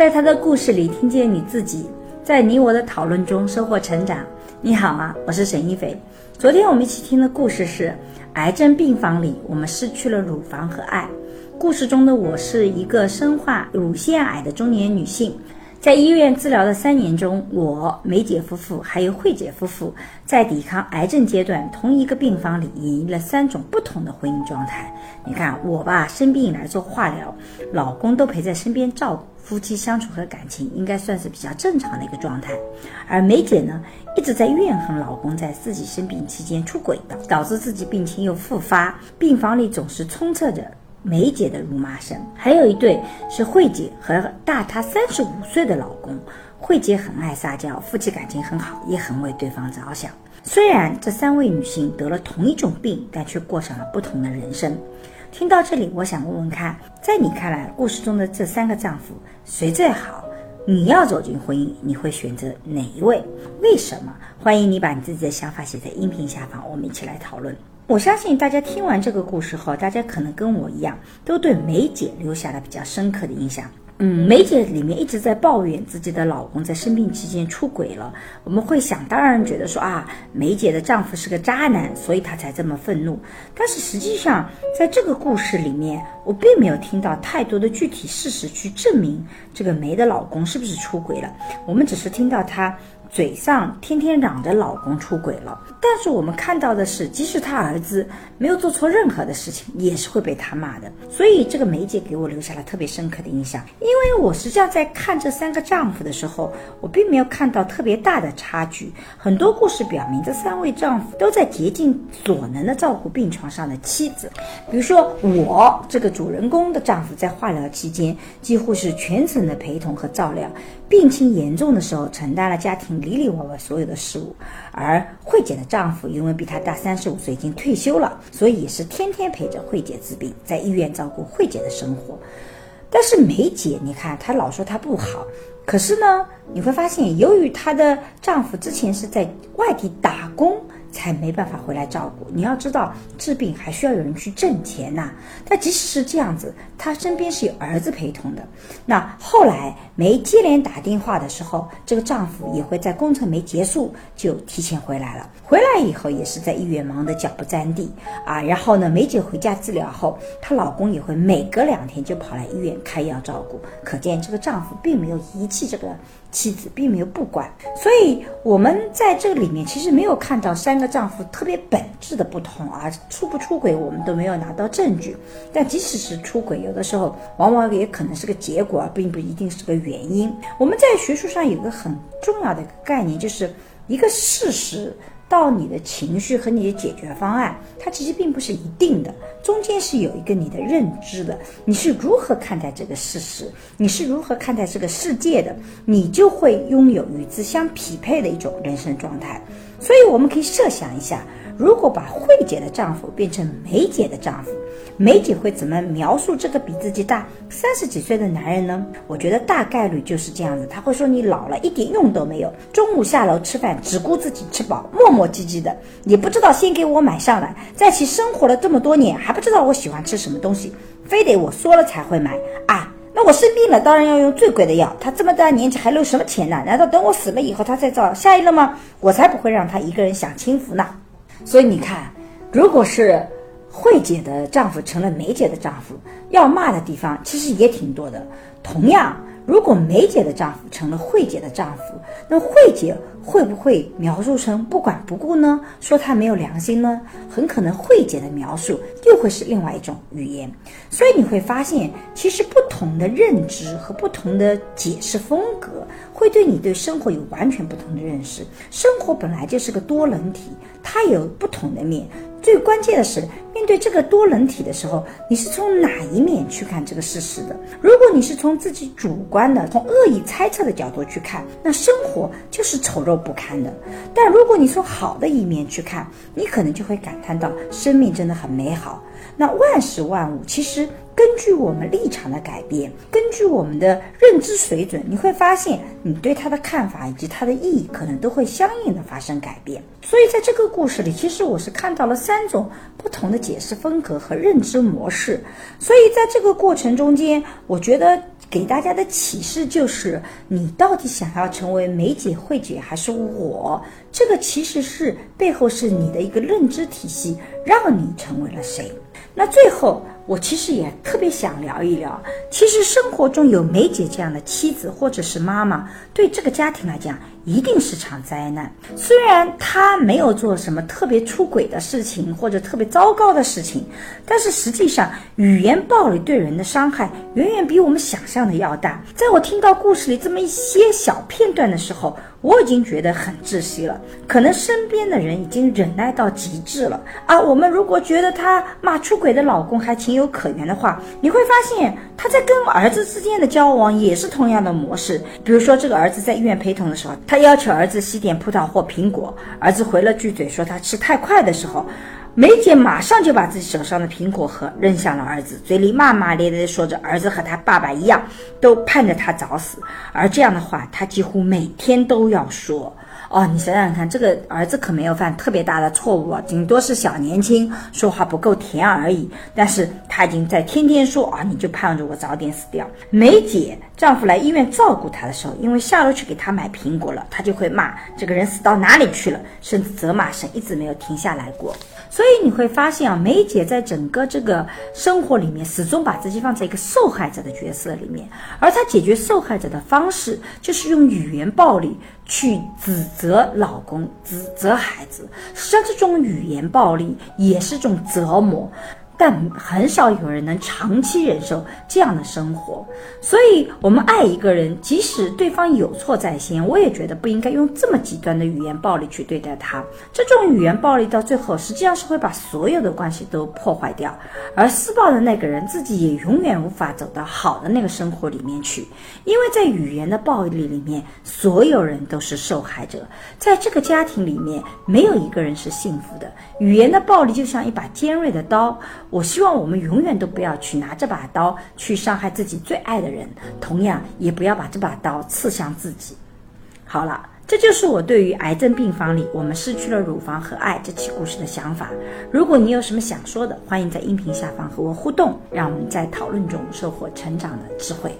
在他的故事里听见你自己，在你我的讨论中收获成长。你好啊，我是沈一斐。昨天我们一起听的故事是：癌症病房里，我们失去了乳房和爱。故事中的我是一个身患乳腺癌的中年女性。在医院治疗的三年中，我、梅姐夫妇还有慧姐夫妇在抵抗癌症阶段，同一个病房里演绎了三种不同的婚姻状态。你看，我吧，生病来做化疗，老公都陪在身边照顾，夫妻相处和感情应该算是比较正常的一个状态。而梅姐呢，一直在怨恨老公在自己生病期间出轨的，导致自己病情又复发，病房里总是充斥着。梅姐的辱骂声，还有一对是慧姐和大她三十五岁的老公。慧姐很爱撒娇，夫妻感情很好，也很为对方着想。虽然这三位女性得了同一种病，但却过上了不同的人生。听到这里，我想问问看，在你看来，故事中的这三个丈夫谁最好？你要走进婚姻，你会选择哪一位？为什么？欢迎你把你自己的想法写在音频下方，我们一起来讨论。我相信大家听完这个故事后，大家可能跟我一样，都对梅姐留下了比较深刻的印象。嗯，梅姐里面一直在抱怨自己的老公在生病期间出轨了。我们会想当然觉得说啊，梅姐的丈夫是个渣男，所以她才这么愤怒。但是实际上，在这个故事里面，我并没有听到太多的具体事实去证明这个梅的老公是不是出轨了。我们只是听到她。嘴上天天嚷着老公出轨了，但是我们看到的是，即使他儿子没有做错任何的事情，也是会被他骂的。所以这个梅姐给我留下了特别深刻的印象，因为我实际上在看这三个丈夫的时候，我并没有看到特别大的差距。很多故事表明，这三位丈夫都在竭尽所能的照顾病床上的妻子。比如说我这个主人公的丈夫，在化疗期间几乎是全程的陪同和照料，病情严重的时候承担了家庭。里里外外所有的事物，而慧姐的丈夫因为比她大三十五岁，已经退休了，所以也是天天陪着慧姐治病，在医院照顾慧姐的生活。但是梅姐，你看她老说她不好，可是呢，你会发现，由于她的丈夫之前是在外地打工。才没办法回来照顾。你要知道，治病还需要有人去挣钱呐。但即使是这样子，她身边是有儿子陪同的。那后来梅接连打电话的时候，这个丈夫也会在工程没结束就提前回来了。回来以后也是在医院忙得脚不沾地啊。然后呢，梅姐回家治疗后，她老公也会每隔两天就跑来医院开药照顾。可见这个丈夫并没有遗弃这个妻子，并没有不管。所以我们在这里面其实没有看到三。个丈夫特别本质的不同啊，出不出轨我们都没有拿到证据。但即使是出轨，有的时候往往也可能是个结果，并不一定是个原原因。我们在学术上有个很重要的概念，就是一个事实。到你的情绪和你的解决方案，它其实并不是一定的，中间是有一个你的认知的，你是如何看待这个事实，你是如何看待这个世界的，你就会拥有与之相匹配的一种人生状态。所以，我们可以设想一下。如果把慧姐的丈夫变成梅姐的丈夫，梅姐会怎么描述这个比自己大三十几岁的男人呢？我觉得大概率就是这样子，他会说你老了一点用都没有，中午下楼吃饭只顾自己吃饱，磨磨唧唧的，也不知道先给我买上来，在一起生活了这么多年还不知道我喜欢吃什么东西，非得我说了才会买啊？那我生病了当然要用最贵的药，他这么大年纪还留什么钱呢？难道等我死了以后他再找下一个吗？我才不会让他一个人享清福呢。所以你看，如果是慧姐的丈夫成了梅姐的丈夫，要骂的地方其实也挺多的。同样。如果梅姐的丈夫成了慧姐的丈夫，那慧姐会不会描述成不管不顾呢？说他没有良心呢？很可能慧姐的描述又会是另外一种语言。所以你会发现，其实不同的认知和不同的解释风格，会对你对生活有完全不同的认识。生活本来就是个多能体，它有不同的面。最关键的是，面对这个多人体的时候，你是从哪一面去看这个事实的？如果你是从自己主观的、从恶意猜测的角度去看，那生活就是丑陋不堪的；但如果你从好的一面去看，你可能就会感叹到生命真的很美好。那万事万物其实。根据我们立场的改变，根据我们的认知水准，你会发现你对他的看法以及他的意义可能都会相应的发生改变。所以在这个故事里，其实我是看到了三种不同的解释风格和认知模式。所以在这个过程中间，我觉得给大家的启示就是：你到底想要成为梅姐、慧姐还是我？这个其实是背后是你的一个认知体系，让你成为了谁。那最后，我其实也特别想聊一聊，其实生活中有梅姐这样的妻子或者是妈妈，对这个家庭来讲。一定是场灾难。虽然他没有做什么特别出轨的事情或者特别糟糕的事情，但是实际上语言暴力对人的伤害远远比我们想象的要大。在我听到故事里这么一些小片段的时候，我已经觉得很窒息了。可能身边的人已经忍耐到极致了啊！我们如果觉得他骂出轨的老公还情有可原的话，你会发现他在跟儿子之间的交往也是同样的模式。比如说，这个儿子在医院陪同的时候，他要求儿子吸点葡萄或苹果，儿子回了句嘴说他吃太快的时候，梅姐马上就把自己手上的苹果核扔向了儿子，嘴里骂骂咧咧地说着儿子和他爸爸一样，都盼着他早死，而这样的话他几乎每天都要说。哦，你想想看，这个儿子可没有犯特别大的错误啊，顶多是小年轻说话不够甜而已。但是他已经在天天说啊，你就盼着我早点死掉。梅姐丈夫来医院照顾她的时候，因为下楼去给她买苹果了，她就会骂这个人死到哪里去了，甚至责骂声一直没有停下来过。所以你会发现啊，梅姐在整个这个生活里面，始终把自己放在一个受害者的角色里面，而她解决受害者的方式，就是用语言暴力去指责老公、指责孩子。像，这种语言暴力也是种折磨。但很少有人能长期忍受这样的生活，所以，我们爱一个人，即使对方有错在先，我也觉得不应该用这么极端的语言暴力去对待他。这种语言暴力到最后，实际上是会把所有的关系都破坏掉，而施暴的那个人自己也永远无法走到好的那个生活里面去，因为在语言的暴力里面，所有人都是受害者，在这个家庭里面，没有一个人是幸福的。语言的暴力就像一把尖锐的刀。我希望我们永远都不要去拿这把刀去伤害自己最爱的人，同样也不要把这把刀刺向自己。好了，这就是我对于癌症病房里我们失去了乳房和爱这起故事的想法。如果你有什么想说的，欢迎在音频下方和我互动，让我们在讨论中收获成长的智慧。